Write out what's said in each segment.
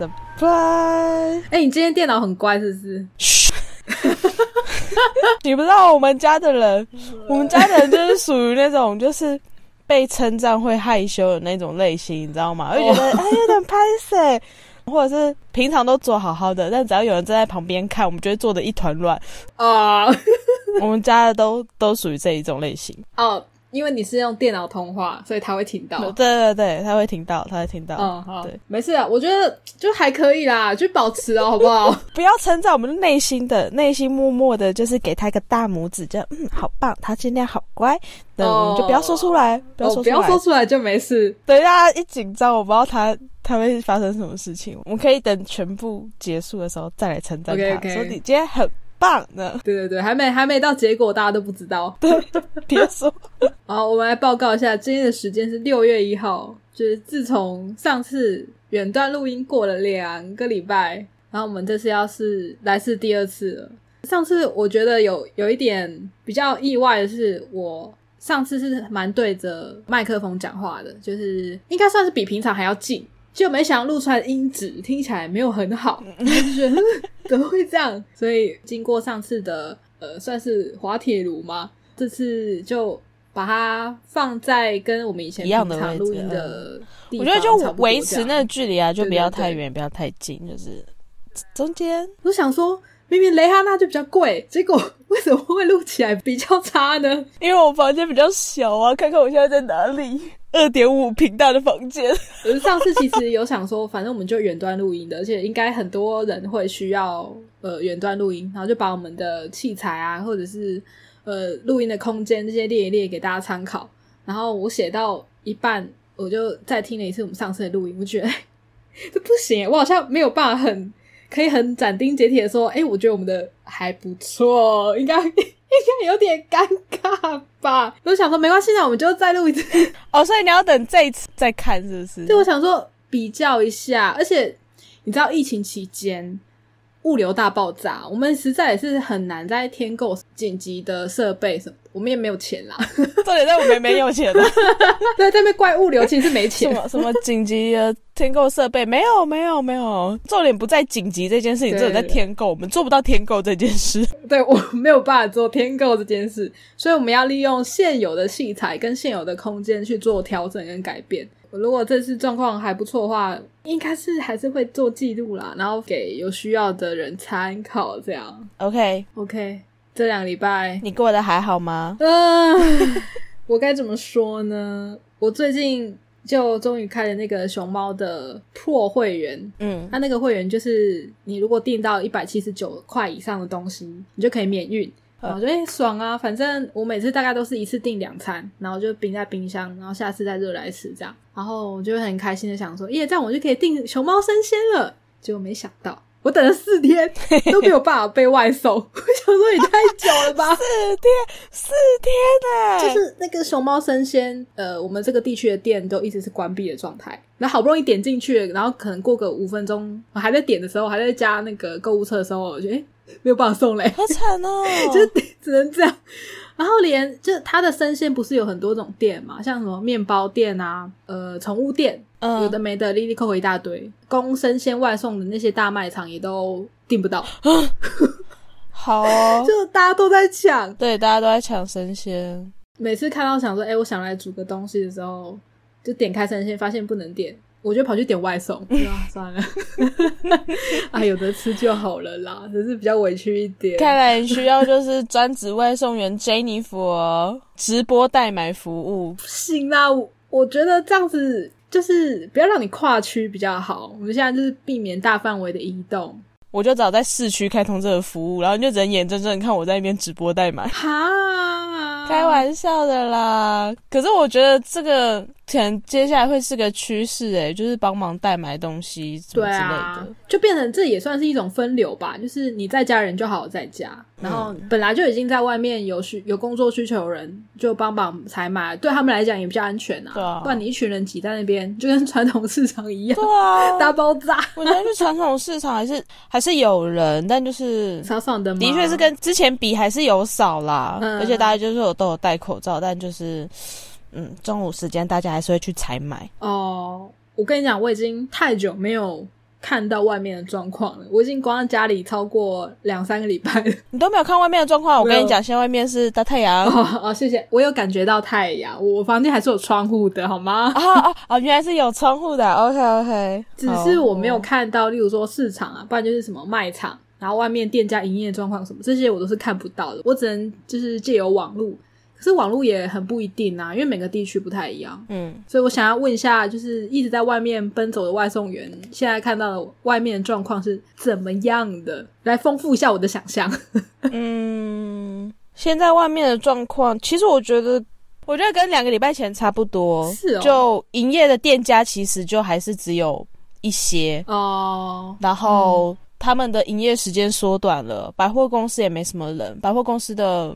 surprise！哎、你今天电脑很乖是不是？嘘，你不知道我们家的人，我们家的人就是属于那种就是被称赞会害羞的那种类型，你知道吗？会觉得、哎有点拍谁，或者是平常都做好好的，但只要有人站在旁边看，我们就会做的一团乱。啊、我们家的都都属于这一种类型。哦，因为你是用电脑通话，所以他会听到。对对对，他会听到，他会听到。嗯，好，对，没事啊，我觉得就还可以啦，就保持哦，好不好？不要称赞我们内心的，内心默默的，就是给他一个大拇指，就嗯，好棒，他今天好乖。对，我们就不要说出来，不要哦，说出来。不要说出来就没事。等一下一紧张，我不知道他他会发生什么事情。我们可以等全部结束的时候再来称赞他说你今天很棒呢。对对对，还没还没到结果，大家都不知道。别说，好，我们来报告一下，今天的时间是六月一号，就是自从上次远端录音过了两个礼拜，然后我们这次要是来是第二次了。上次我觉得有有一点比较意外的是，我上次是蛮对着麦克风讲话的，就是应该算是比平常还要近，就没想到录出来的音质听起来没有很好，就觉得嗯 怎么会这样？所以经过上次的呃，算是滑铁卢吗？这次就把它放在跟我们以前一样的录音的地方我觉得就维持那个距离啊，就不要太远，不要太近，就是中间。我想说，明明雷哈娜就比较贵，结果为什么会录起来比较差呢？因为我房间比较小啊，看看我现在在哪里，二点五平大的房间。我上次其实有想说，反正我们就远端录音的，而且应该很多人会需要呃远端录音，然后就把我们的器材啊，或者是呃录音的空间这些列一列给大家参考。然后我写到一半，我就再听了一次我们上次的录音，我觉得哎 这不行，我好像没有办法很可以很斩钉截铁的说，哎，我觉得我们的还不错，应该 应该有点尴尬吧。我想说没关系，那我们就再录一次。哦，所以你要等这一次再看，是不是？对，我想说比较一下，而且你知道疫情期间物流大爆炸，我们实在也是很难在添购紧急的设备什么，我们也没有钱啦。重点在我们没有钱的，对，在那边怪物流，其实是没什钱。么什么紧急的添购设备，没有没有没有，重点不在紧急这件事情，重点在添购，我们做不到添购这件事。对我没有办法做添购这件事，所以我们要利用现有的器材跟现有的空间去做调整跟改变。如果这次状况还不错的话，应该是还是会做记录啦，然后给有需要的人参考。这样 OK，，OK。这两个礼拜你过得还好吗？嗯，我该怎么说呢？我最近就终于开了那个熊猫的破会员。嗯，它那个会员就是你如果订到一百七十九块以上的东西，你就可以免运。我觉得、欸、爽啊，反正我每次大概都是一次订两餐，然后就冰在冰箱，然后下次再热来吃这样。然后我就会很开心的想说，耶，这样我就可以订熊猫生鲜了。结果没想到，我等了四天都没有办法被外送。我想说也太久了吧，四天四天呢、就是那个熊猫生鲜，呃，我们这个地区的店都一直是关闭的状态。那好不容易点进去，然后可能过个五分钟，我还在点的时候，还在加那个购物车的时候，我觉得、诶没有办法送嘞，好惨哦！就是只能这样。然后连就是它的生鲜不是有很多种店嘛，像什么面包店啊，呃，宠物店，嗯有的没的，哩哩扣扣一大堆。供生鲜外送的那些大卖场也都订不到，好哦，就大家都在抢。对，大家都在抢生鲜。每次看到想说，哎、我想来煮个东西的时候，就点开生鲜，发现不能点，我就跑去点外送。啊，算了，啊，有的吃就好了啦，只是比较委屈一点。看来你需要就是专职外送员 Jennifer 直播代买服务。不 行啦，我我觉得这样子就是不要让你跨区比较好。我们现在就是避免大范围的移动。我就找在市区开通这个服务，然后你就只能眼睁睁地看我在那边直播代买。哈，开玩笑的啦，可是我觉得这个可能接下来会是个趋势，哎，就是帮忙代买东西什么之类啊的。，就变成这也算是一种分流吧，就是你在家人就好好在家，然后嗯本来就已经在外面有需有工作需求的人，就帮忙采买，对他们来讲也比较安全啊。对啊不然你一群人挤在那边，就跟传统市场一样，对啊，大爆炸。我觉得去传统市场还是还是有人，但就是少少的吗，的确是跟之前比还是有少啦，嗯而且大家就是有都有戴口罩，但就是嗯，中午时间大家还是会去采买。哦，我跟你讲，我已经太久没有看到外面的状况了。我已经关在家里超过两三个礼拜了。你都没有看外面的状况，我跟你讲，现在外面是大太阳。哦哦，谢谢，我有感觉到太阳，我房间还是有窗户的，好吗？啊啊啊！原来是有窗户的。OK OK，只是我没有看到，例如说市场啊，不然就是什么卖场，然后外面店家营业状况什么，这些我都是看不到的。我只能就是借由网络。可是网络也很不一定啊，因为每个地区不太一样。嗯，所以我想要问一下，就是一直在外面奔走的外送员，现在看到的外面的状况是怎么样的？来丰富一下我的想象。嗯，现在外面的状况，其实我觉得，我觉得跟两个礼拜前差不多。是哦，就营业的店家其实就还是只有一些哦，然后他们的营业时间缩短了，百货公司也没什么人，百货公司的。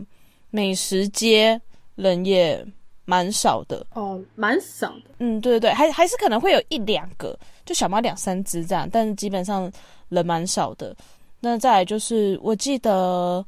美食街人也蛮少的哦，蛮少的。嗯，对对对，还还是可能会有一两个，就小猫两三只这样，但是基本上人蛮少的。那再来就是，我记得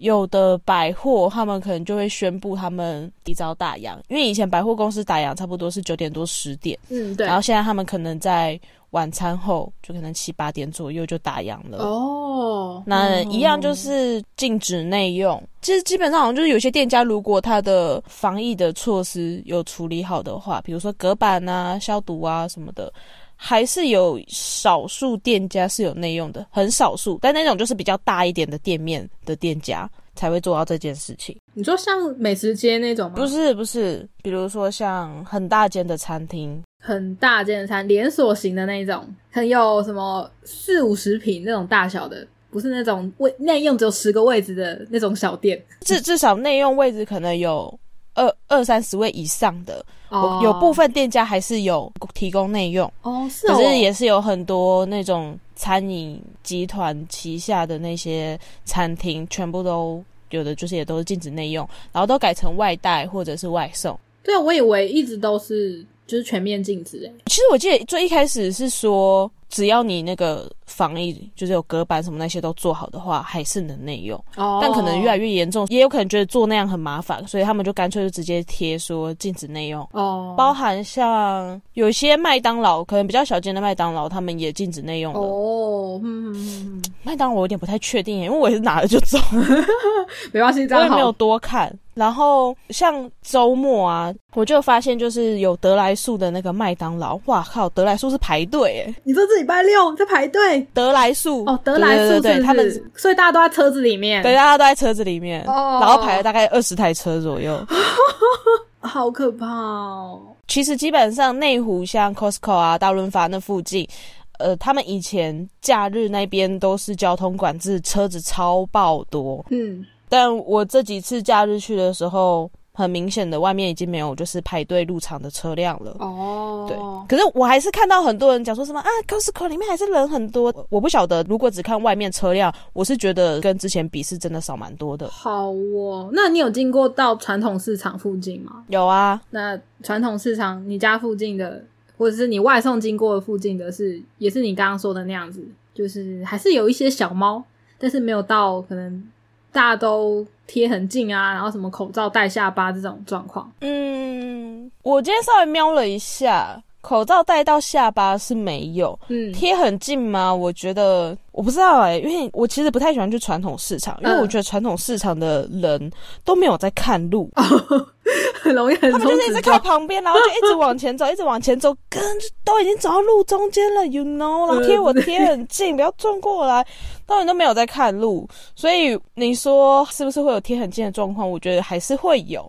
有的百货他们可能就会宣布他们提早打烊，因为以前百货公司打烊差不多是九点多十点，嗯，对。然后现在他们可能在。晚餐后就可能七八点左右就打烊了哦，那一样就是禁止内用。其实基本上好像就是有些店家如果他的防疫的措施有处理好的话，比如说隔板啊、消毒啊什么的，还是有少数店家是有内用的，很少数。但那种就是比较大一点的店面的店家才会做到这件事情。你说像美食街那种吗？不是不是，比如说像很大间的餐厅。很大间餐，连锁型的那种，很有什么四五十平那种大小的，不是那种位内用只有十个位置的那种小店。至至少内用位置可能有二二三十位以上的，有部分店家还是有提供内用哦，是，可是也是有很多那种餐饮集团旗下的那些餐厅，全部都有的就是也都是禁止内用，然后都改成外带或者是外送。对啊，我以为一直都是。就是全面禁止诶！其实我记得最一开始是说，只要你那个防疫就是有隔板什么那些都做好的话，还是能内用。哦。但可能越来越严重，也有可能觉得做那样很麻烦，所以他们就干脆就直接贴说禁止内用。哦。包含像有些麦当劳，可能比较小间的麦当劳，他们也禁止内用了。哦。嗯麦当劳我有点不太确定，因为我也是拿了就走。没关系，我也没有多看。然后像周末啊，我就发现就是有德来速的那个麦当劳，哇靠，德来速是排队哎你说这礼拜六在排队？德来速哦，德来速对他们，所以大家都在车子里面，对，大家都在车子里面，然后排了大概二十台车左右，好可怕哦。其实基本上内湖像 Costco 啊、大润发那附近，呃，他们以前假日那边都是交通管制，车子超爆多，嗯。但我这几次假日去的时候，很明显的外面已经没有就是排队入场的车辆了。哦，对，可是我还是看到很多人讲说什么啊，Costco 里面还是人很多。我不晓得，如果只看外面车辆，我是觉得跟之前比是真的少蛮多的。好哦，那你有经过到传统市场附近吗？有啊，那传统市场你家附近的，或者是你外送经过的附近的是，也是你刚刚说的那样子，就是还是有一些小猫，但是没有到可能。大家都贴很近啊，然后什么口罩戴下巴这种状况。嗯，我今天稍微瞄了一下，口罩戴到下巴是没有。嗯，贴很近吗？我觉得我不知道哎，因为我其实不太喜欢去传统市场，因为我觉得传统市场的人都没有在看路，很容易很。他们就是一直靠旁边，然后就一直往前走，一直往前走，跟都已经走到路中间了，you know，然后贴我贴很近，不要撞过来。当然都没有在看路，所以你说是不是会有贴很近的状况？我觉得还是会有，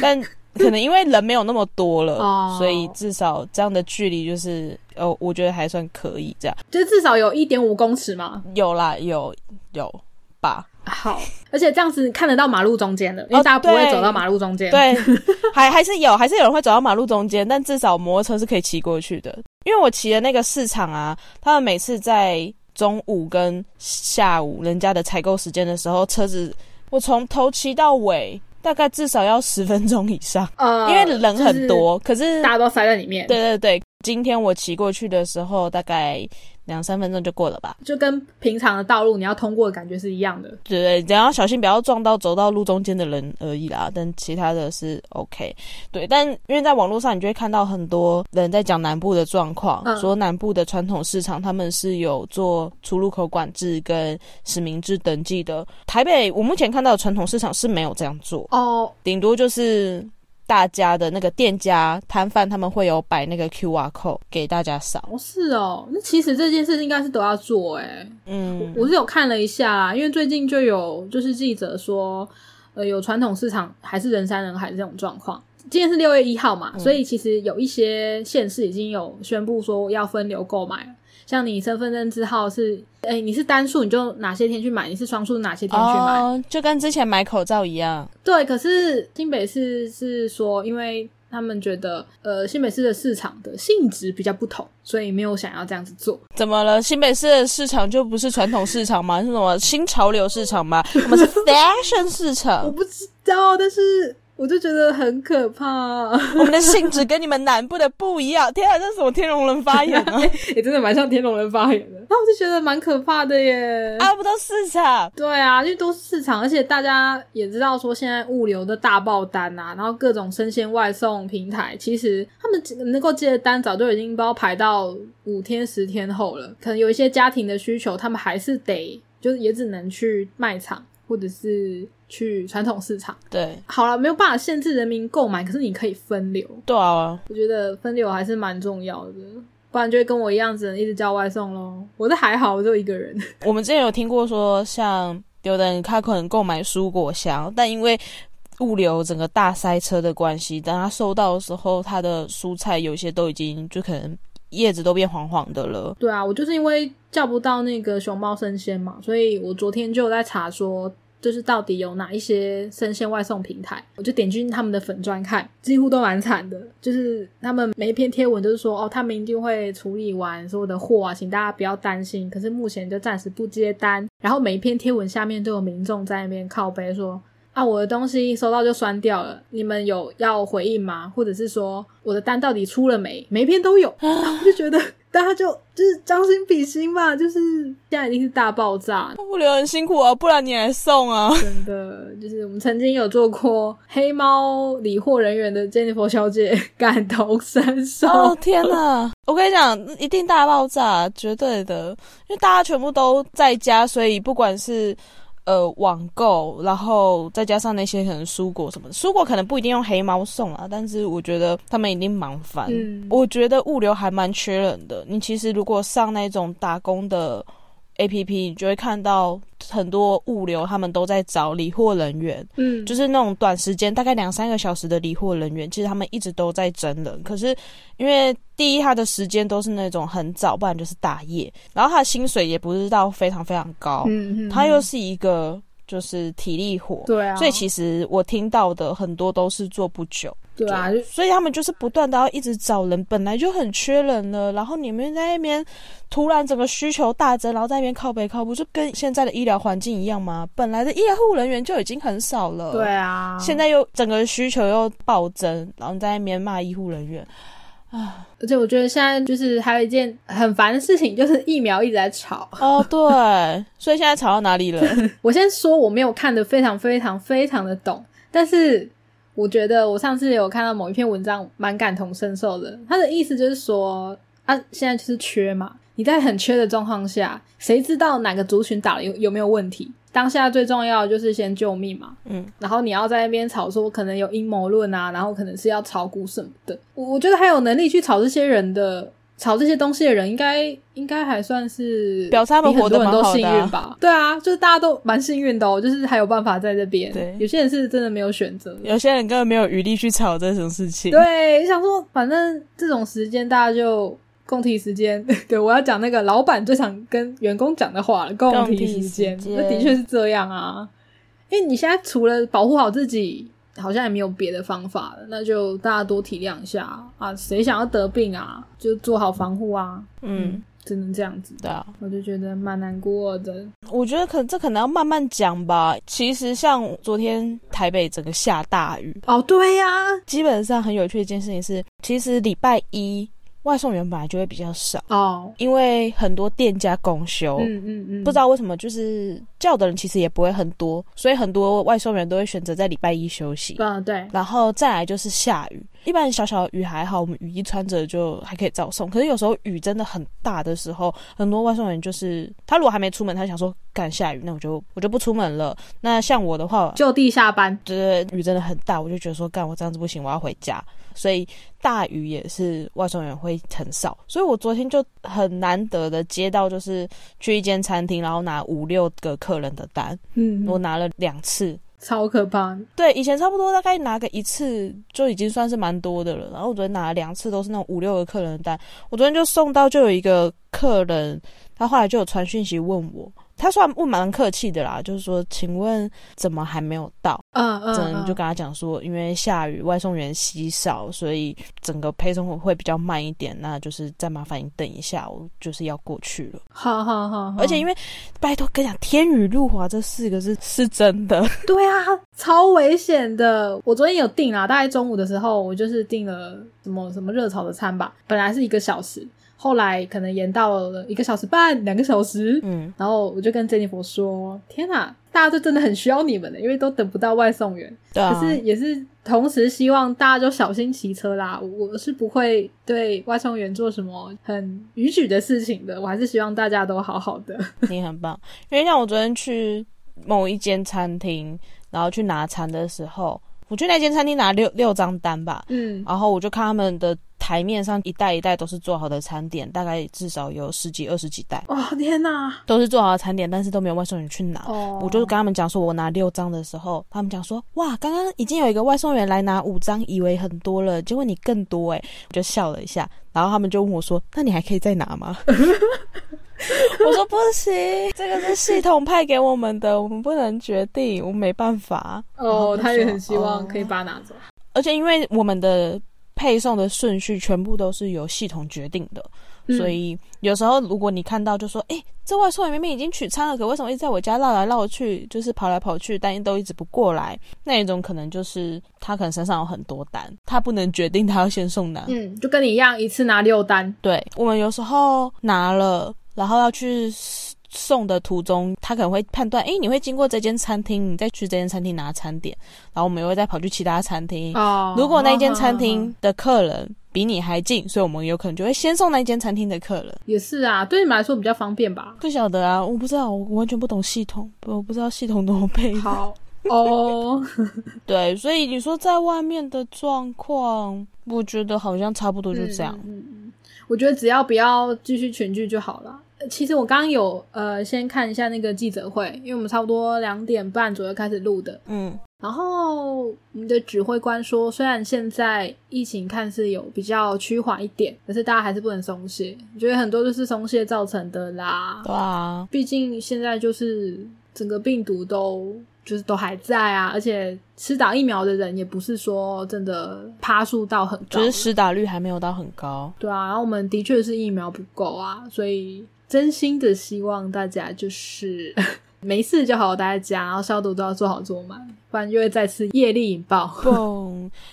但可能因为人没有那么多了，所以至少这样的距离就是哦，我觉得还算可以。这样就至少有一点五公尺嘛？有啦，有有吧。好，而且这样子看得到马路中间的，因为大家不会走到马路中间。对，还还是有，还是有人会走到马路中间，但至少摩托车是可以骑过去的。因为我骑的那个市场啊，他们每次在。中午跟下午人家的采购时间的时候，车子我从头骑到尾，大概至少要十分钟以上。呃，因为人很多，可是大家都塞在里面。对对对，今天我骑过去的时候，大概两三分钟就过了吧。就跟平常的道路你要通过的感觉是一样的。对对，只要小心不要撞到走到路中间的人而已啦。但其他的是 OK。对，但因为在网络上你就会看到很多人在讲南部的状况，嗯说南部的传统市场他们是有做出入口管制跟实名制登记的。台北我目前看到的传统市场是没有这样做，哦，顶多就是。大家的那个店家摊贩，他们会有摆那个 QR code 给大家扫。哦是哦，那其实这件事应该是都要做诶、嗯，我是有看了一下啦，因为最近就有就是记者说，呃，有传统市场还是人山人海这种状况。今天是六月一号嘛，所以其实有一些县市已经有宣布说要分流购买了。像你身份证字号是，哎、你是单数你就哪些天去买，你是双数哪些天去买。哦，就跟之前买口罩一样。对，可是新北市是说，因为他们觉得，呃，新北市的市场的性质比较不同，所以没有想要这样子做。怎么了？新北市的市场就不是传统市场吗？是什么新潮流市场吗？我们是 fashion 市场我，不知道，但是我就觉得很可怕。我们的性质跟你们南部的不一样。天啊，这是什么天龙人发言啊？也、真的蛮像天龙人发言的，那我就觉得蛮可怕的耶。啊，不都市场？对啊，因为都是市场，而且大家也知道说现在物流的大爆单啊，然后各种生鲜外送平台，其实他们能够接的单早就已经不知道排到五天十天后了。可能有一些家庭的需求，他们还是得就是也只能去卖场或者是去传统市场。对好了，没有办法限制人民购买，可是你可以分流。对啊，我觉得分流还是蛮重要的，不然就会跟我一样，只能一直叫外送喽。我这还好，我就一个人。我们之前有听过说，像有的人他可能购买蔬果箱，但因为物流整个大塞车的关系，等他收到的时候，他的蔬菜有些都已经就可能叶子都变黄黄的了。对啊，我就是因为叫不到那个熊猫生鲜嘛，所以我昨天就有在查说，就是到底有哪一些生鲜外送平台，我就点进他们的粉砖看，几乎都蛮惨的。就是他们每一篇贴文都是说，哦，他们一定会处理完所有的货啊，请大家不要担心。可是目前就暂时不接单，然后每一篇贴文下面都有民众在那边靠背说。啊，我的东西收到就酸掉了，你们有要回应吗？或者是说我的单到底出了没？每一篇都有，然后我就觉得大家就就是将心比心嘛，就是现在已经是大爆炸，物流很辛苦啊，不然你来送啊。真的就是我们曾经有做过黑猫理货人员的 Jennifer 小姐 感同身受。哦天哪！我跟你讲，一定大爆炸，绝对的，因为大家全部都在家，所以不管是呃网购，然后再加上那些可能蔬果什么的，蔬果可能不一定用黑猫送啊，但是我觉得他们一定忙翻。嗯我觉得物流还蛮缺人的。你其实如果上那种打工的 A P P，你就会看到很多物流他们都在找理货人员。嗯，就是是那种短时间，大概两三个小时的理货人员，其实他们一直都在真人。可是因为第一，他的时间都是那种很早，不然就是大夜，然后他的薪水也不是到非常非常高，嗯嗯，他又是一个就是体力活，对啊，所以其实我听到的很多都是做不久。对啊，就所以他们就是不断的要一直找人，本来就很缺人了，然后你们在那边突然整个需求大增，然后在那边靠北靠不，就跟现在的医疗环境一样吗？本来的医护人员就已经很少了，对啊，现在又整个需求又暴增，然后你在那边骂医护人员，而且我觉得现在就是还有一件很烦的事情，就是疫苗一直在吵。哦，对，所以现在吵到哪里了？我先说我没有看的非常非常非常的懂，但是我觉得我上次有看到某一篇文章，蛮感同身受的。他的意思就是说啊，现在就是缺嘛，你在很缺的状况下，谁知道哪个族群打了有有没有问题？当下最重要的就是先救命嘛，嗯，然后你要在那边吵说可能有阴谋论啊，然后可能是要炒股什么的。我我觉得还有能力去炒这些人的。炒这些东西的人，应该应该还算是表示他们比很多人都幸运吧？对啊，就是大家都蛮幸运的哦，就是还有办法在这边。对有些人是真的没有选择。有些人根本没有余力去炒这种事情。对，想说反正这种时间大家就共体时间。对我要讲那个老板最常跟员工讲的话了，共体。时间那的确是这样啊，因为你现在除了保护好自己。好像也没有别的方法了，那就大家多体谅一下啊！谁想要得病啊，就做好防护啊！嗯，只能这样子。对啊，我就觉得蛮难过的。我觉得可这可能要慢慢讲吧。其实像昨天台北整个下大雨，哦，对呀、基本上很有趣的一件事情是，其实礼拜一外送员本来就会比较少，哦，因为很多店家公休，嗯嗯嗯，不知道为什么就是叫的人其实也不会很多，所以很多外送员都会选择在礼拜一休息。嗯对，然后再来就是下雨，一般小小的雨还好，我们雨衣穿着就还可以照送。可是有时候雨真的很大的时候，很多外送员就是他如果还没出门，他想说干下雨，那我就我就不出门了。那像我的话，就地下班，就是雨真的很大，我就觉得说干我这样子不行，我要回家。所以大雨也是外送员会很少，所以我昨天就很难得的接到，就是去一间餐厅，然后拿五六个客人的单，嗯，我拿了两次。超可怕，对，以前差不多大概拿个一次就已经算是蛮多的了，然后我昨天拿了两次，都是那种五六个客人的单。我昨天就送到，就有一个客人，他后来就有传讯息问我，他算问蛮客气的啦，就是说，请问怎么还没有到？嗯嗯，真就跟他讲说，因为下雨，外送员稀少，所以整个配送会比较慢一点，那就是再麻烦你等一下，我就是要过去了。好好好，而且因为拜托跟你讲，天雨路滑这四个字是真的，对啊，超危险的。我昨天有订啦，大概中午的时候，我就是订了什么什么热炒的餐吧，本来是一个小时。后来可能延到了一个小时半、两个小时，嗯，然后我就跟 Jennifer 说：“天哪，大家都真的很需要你们的，因为都等不到外送员。对啊，可是也是同时希望大家就小心骑车啦。我是不会对外送员做什么很逾矩的事情的，我还是希望大家都好好的。你很棒，因为像我昨天去某一间餐厅，然后去拿餐的时候，我去那间餐厅拿六六张单吧，嗯，然后我就看他们的。台面上一袋一袋都是做好的餐点，大概至少有十几二十几袋。哦天哪，都是做好的餐点，但是都没有外送员去拿。哦，我就跟他们讲说，我拿六张的时候，他们讲说，哇，刚刚已经有一个外送员来拿五张，以为很多了，结果你更多哎，我就笑了一下。然后他们就问我说，那你还可以再拿吗？我说不行，这个是系统派给我们的，我们不能决定，我没办法。哦，他也很希望可以把它拿走，而且因为我们的。配送的顺序全部都是由系统决定的，所以有时候如果你看到就说，哎，这外送员明明已经取餐了，可为什么一直在我家绕来绕去，就是跑来跑去，但都一直不过来？那一种可能就是他可能身上有很多单，他不能决定他要先送哪。嗯，就跟你一样，一次拿六单。对，我们有时候拿了，然后要去。送的途中，他可能会判断，哎，你会经过这间餐厅，你再去这间餐厅拿餐点，然后我们又会再跑去其他餐厅。哦，如果那间餐厅的客人比你还近，所以我们有可能就会先送那间餐厅的客人。也是啊，对你们来说比较方便吧？不晓得啊，我不知道，我完全不懂系统，我不知道系统怎么配。好哦，对，所以你说在外面的状况，我觉得好像差不多就这样。嗯嗯，我觉得只要不要继续全剧就好了。其实我刚刚有呃先看一下那个记者会，因为我们差不多两点半左右开始录的，嗯，然后我们的指挥官说，虽然现在疫情看似有比较趋缓一点，可是大家还是不能松懈，我觉得很多都是松懈造成的啦，对啊，毕竟现在就是整个病毒都就是都还在啊，而且施打疫苗的人也不是说真的趴数到很高，就是施打率还没有到很高，对啊，然后我们的确是疫苗不够啊，所以。真心的希望大家就是 没事就好好待在家，然后消毒都要做好做满，不然就会再次业力引爆。不，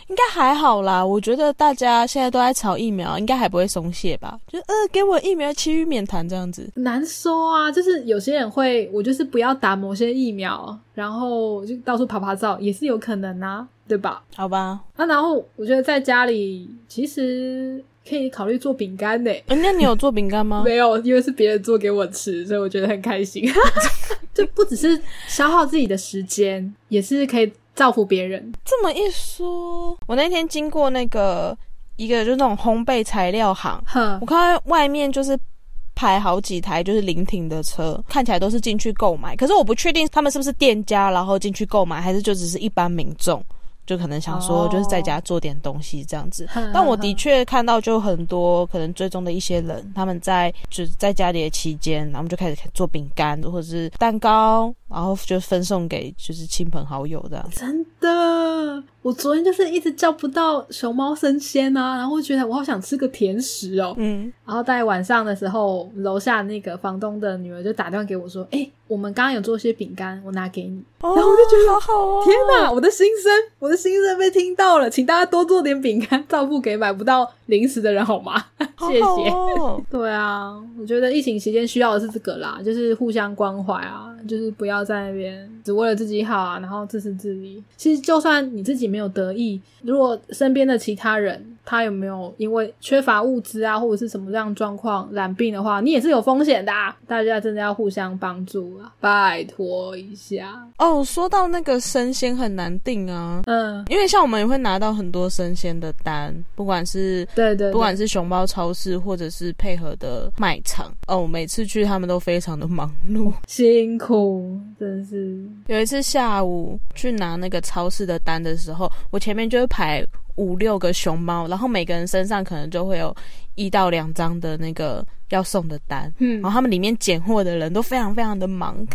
应该还好啦。我觉得大家现在都在炒疫苗，应该还不会松懈吧？就呃，给我疫苗，其余免谈这样子。难说啊，就是有些人会，我就是不要打某些疫苗，然后就到处爬爬照，也是有可能啊，对吧？好吧。啊，然后我觉得在家里其实。可以考虑做饼干呢？那你有做饼干吗？没有，因为是别人做给我吃，所以我觉得很开心。就不只是消耗自己的时间，也是可以造福别人。这么一说，我那天经过那个一个就是那种烘焙材料行，我看到外面就是排好几台就是临停的车，看起来都是进去购买。可是我不确定他们是不是店家，然后进去购买，还是就只是一般民众。就可能想说，就是在家做点东西这样子。但我的确看到，就很多可能追踪的一些人，他们在就是在家里的期间，然后就开始做饼干或者是蛋糕，然后就分送给就是亲朋好友的。真的，我昨天就是一直叫不到熊猫生鲜啊，然后我觉得我好想吃个甜食哦。嗯，然后在晚上的时候，楼下那个房东的女儿就打电话给我说：“哎、我们刚刚有做些饼干，我拿给你。”然后我就觉得好好哦，天哪，我的心声，我的心声被听到了，请大家多做点饼干，照顾给买不到零食的人好吗？好谢谢。对啊，我觉得疫情期间需要的是这个啦，就是互相关怀啊，就是不要要在那边只为了自己好啊，然后自私自利。其实就算你自己没有得意，如果身边的其他人他有没有因为缺乏物资啊，或者是什么这样状况染病的话，你也是有风险的、啊。大家真的要互相帮助啊，拜托一下。哦，说到那个生鲜很难订啊。嗯，因为像我们也会拿到很多生鲜的单，不管是对对对不管是熊猫超市或者是配合的卖场，哦，每次去他们都非常的忙碌。辛苦，真是。有一次下午去拿那个超市的单的时候，我前面就会排五六个熊猫，然后每个人身上可能就会有一到两张的那个要送的单，嗯。然后他们里面拣货的人都非常非常的忙，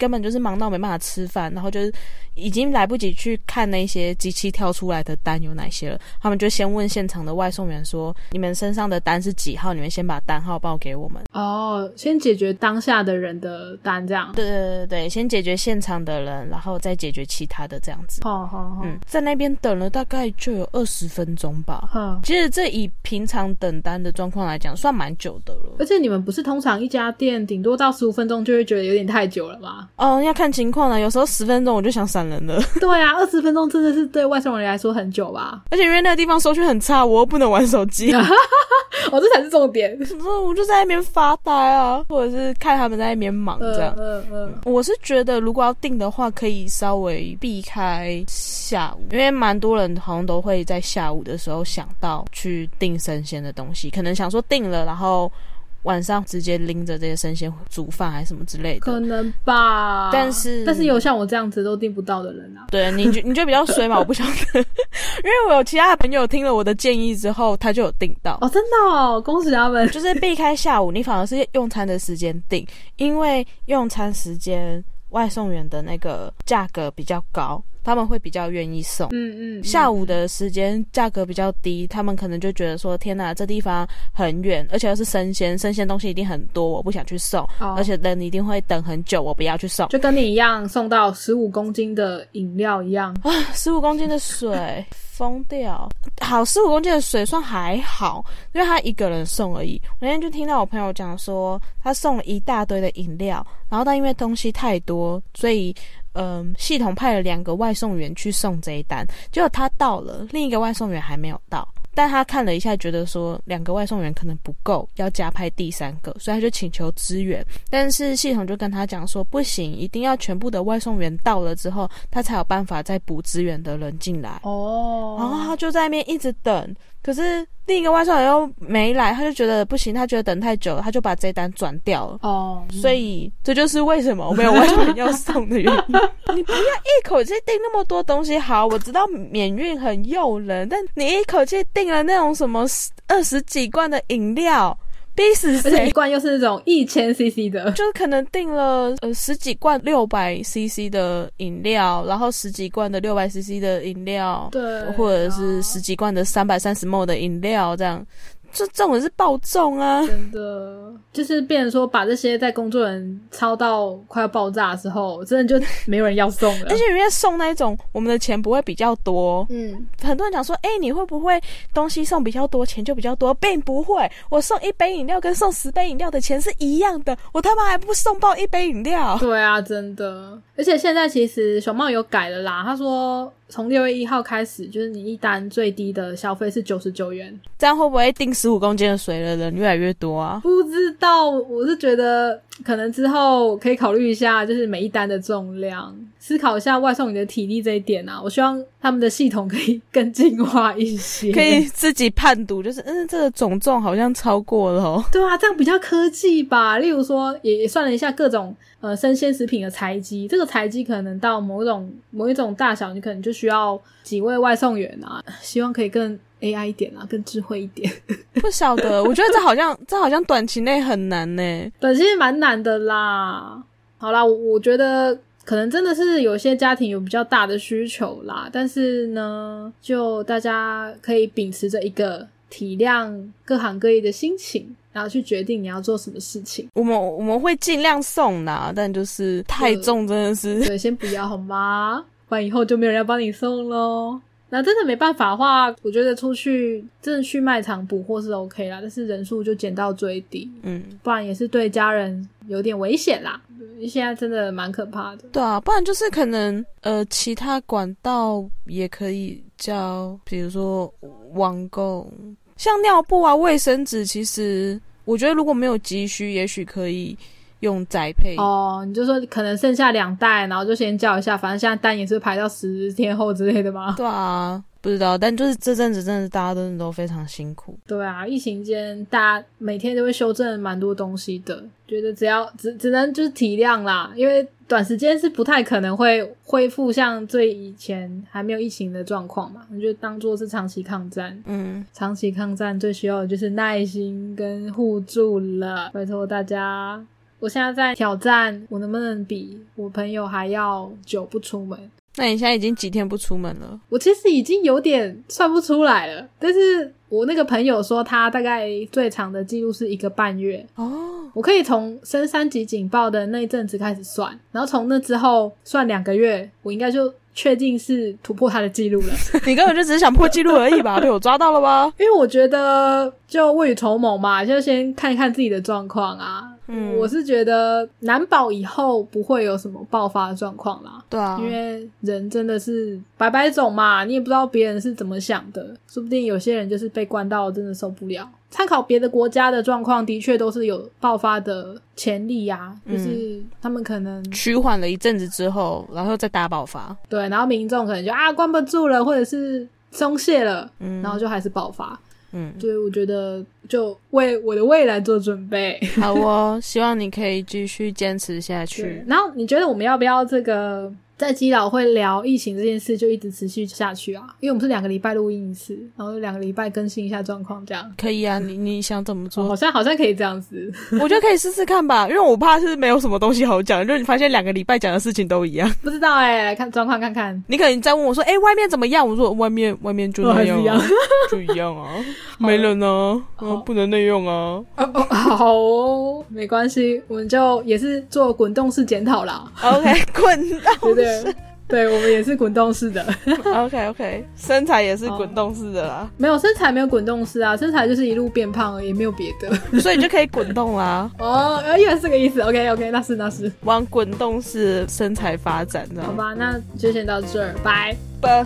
根本就是忙到没办法吃饭，然后就是已经来不及去看那些机器跳出来的单有哪些了，他们就先问现场的外送员说：“你们身上的单是几号？你们先把单号报给我们。”哦，先解决当下的人的单，这样。对对对对，先解决现场的人，然后再解决其他的这样子。好好好，嗯，在那边等了大概就有二十分钟吧。嗯。其实这以平常等单的状况来讲，算蛮久的了。而且你们不是通常一家店顶多到十五分钟就会觉得有点太久了吗？哦，要看情况了，有时候十分钟我就想闪人了。对啊，二十分钟真的是对外送人来说很久吧？而且因为那个地方收讯很差，我又不能玩手机，哦，这才是重点。我我就在那边发呆啊，或者是看他们在那边忙这样。嗯嗯嗯，我是觉得，如果要订的话，可以稍微避开下午，因为蛮多人好像都会在下午的时候想到去订生鲜的东西，可能想说订了，然后晚上直接拎着这些生鲜煮饭还是什么之类的。可能吧。但是但是有像我这样子都订不到的人啊。对，你就你就比较衰嘛，我不晓得，因为我有其他的朋友听了我的建议之后，他就有订到。哦，真的哦，恭喜他们。就是避开下午，你反而是用餐的时间订，因为用餐时间外送员的那个价格比较高，他们会比较愿意送。嗯嗯，下午的时间价格比较低，他们可能就觉得说：天哪，这地方很远，而且又是生鲜，生鲜东西一定很多，我不想去送，哦而且人一定会等很久，我不要去送。就跟你一样送到十五公斤的饮料一样啊。十五公斤的水，疯掉！好，十五公斤的水算还好，因为他一个人送而已。我那天就听到我朋友讲说，他送了一大堆的饮料，然后但因为东西太多，所以嗯，系统派了两个外送员去送这一单，结果他到了，另一个外送员还没有到。但他看了一下，觉得说两个外送员可能不够，要加派第三个，所以他就请求支援。但是系统就跟他讲说，不行，一定要全部的外送员到了之后，他才有办法再补支援的人进来。哦然后他就在那边一直等，可是另一个外送员又没来，他就觉得不行，他觉得等太久了，他就把这单转掉了。哦，所以这就是为什么我没有外送员要送的原因。你不要一口气订那么多东西，好，我知道免运很诱人，但你一口气订了那种什么二十几罐的饮料，逼死而且一谁？罐又是那种一千 CC 的。就是可能订了呃十几罐六百 CC 的饮料，然后十几罐的六百 CC 的饮料，对或者是十几罐的三百三十 ml 的饮料，这样，这这种人是暴重啊！真的，就是变成说把这些在工作人超到快要爆炸的时候，真的就没有人要送了 而。且人家送那一种，我们的钱不会比较多。嗯，很多人讲说，哎、你会不会东西送比较多，钱就比较多？并不会，我送一杯饮料跟送十杯饮料的钱是一样的，我他妈还不送爆一杯饮料。对啊，真的。而且现在其实熊猫有改了啦，他说从六月一号开始，就是你一单最低的消费是九十九元。这样会不会订十五公斤的水的人越来越多啊？不知道，我是觉得可能之后可以考虑一下，就是每一单的重量，思考一下外送你的体力这一点啊。我希望他们的系统可以更进化一些，可以自己判读，就是嗯，这个总重好像超过了哦。对啊，这样比较科技吧。例如说，也也算了一下各种呃生鲜食品的材积，这个材积可能到某种某一种大小，你可能就需要几位外送员啊。希望可以更 AI 一点啊，更智慧一点。不晓得，我觉得这好像这好像短期内很难呢。短期蛮难的啦。好啦，我我觉得可能真的是有些家庭有比较大的需求啦，但是呢，就大家可以秉持着一个体谅各行各业的心情，然后去决定你要做什么事情。我们我们会尽量送啦，但就是太重真的是，对，先不要好吗？不然以后就没有人要帮你送喽。那真的没办法的话，我觉得出去真的去卖场补货是 OK 啦，但是人数就减到最低，嗯，不然也是对家人有点危险啦。现在真的蛮可怕的。对啊，不然就是可能呃，其他管道也可以叫，比如说网购，像尿布啊、卫生纸，其实我觉得如果没有急需，也许可以用宅配。哦，你就说可能剩下两袋，然后就先叫一下，反正现在单也是排到十天后之类的吗？对啊，不知道，但就是这阵子真的大家真的都非常辛苦。对啊，疫情间大家每天都会修正蛮多东西的，觉得只要只只能就是体谅啦，因为短时间是不太可能会恢复像最以前还没有疫情的状况嘛，我就当做是长期抗战。嗯，长期抗战最需要的就是耐心跟互助了，拜托大家。我现在在挑战，我能不能比我朋友还要久不出门？那你现在已经几天不出门了？我其实已经有点算不出来了，但是我那个朋友说他大概最长的记录是一个半月。哦，我可以从升三级警报的那一阵子开始算，然后从那之后算两个月，我应该就确定是突破他的记录了。你根本就只是想破记录而已吧？被我抓到了吧？因为我觉得就未雨绸缪嘛，就先看一看自己的状况啊。嗯我是觉得难保以后不会有什么爆发的状况啦。对啊，因为人真的是百百种嘛，你也不知道别人是怎么想的，说不定有些人就是被关到真的受不了。参考别的国家的状况，的确都是有爆发的潜力呀、嗯就是他们可能趋缓了一阵子之后，然后再大爆发。对，然后民众可能就啊关不住了，或者是松懈了，嗯然后就还是爆发。嗯，所以我觉得就为我的未来做准备。好哦，希望你可以继续坚持下去，。然后你觉得我们要不要这个在基佬会聊疫情这件事，就一直持续下去啊？因为我们是两个礼拜录音一次，然后两个礼拜更新一下状况，这样。可以啊，你你想怎么做好？像好像可以这样子，我觉得可以试试看吧，因为我怕是没有什么东西好讲，就是你发现两个礼拜讲的事情都一样。不知道哎、来看状况看看。你可能在问我说：“哎、外面怎么样？”我说：“外面外面就那样、就一样啊，没人啊，嗯，不能内用啊。哦哦，好哦，没关系，我们就也是做滚动式检讨啦，”OK，滚对？对，我们也是滚动式的，OK OK，身材也是滚动式的啦，没有身材没有滚动式啊，身材就是一路变胖而已，没有别的。所以你就可以滚动啦，哦，原来是这个意思。OK OK，那是那是，往滚动式身材发展，这样好吧，那就先到这儿，拜。吧。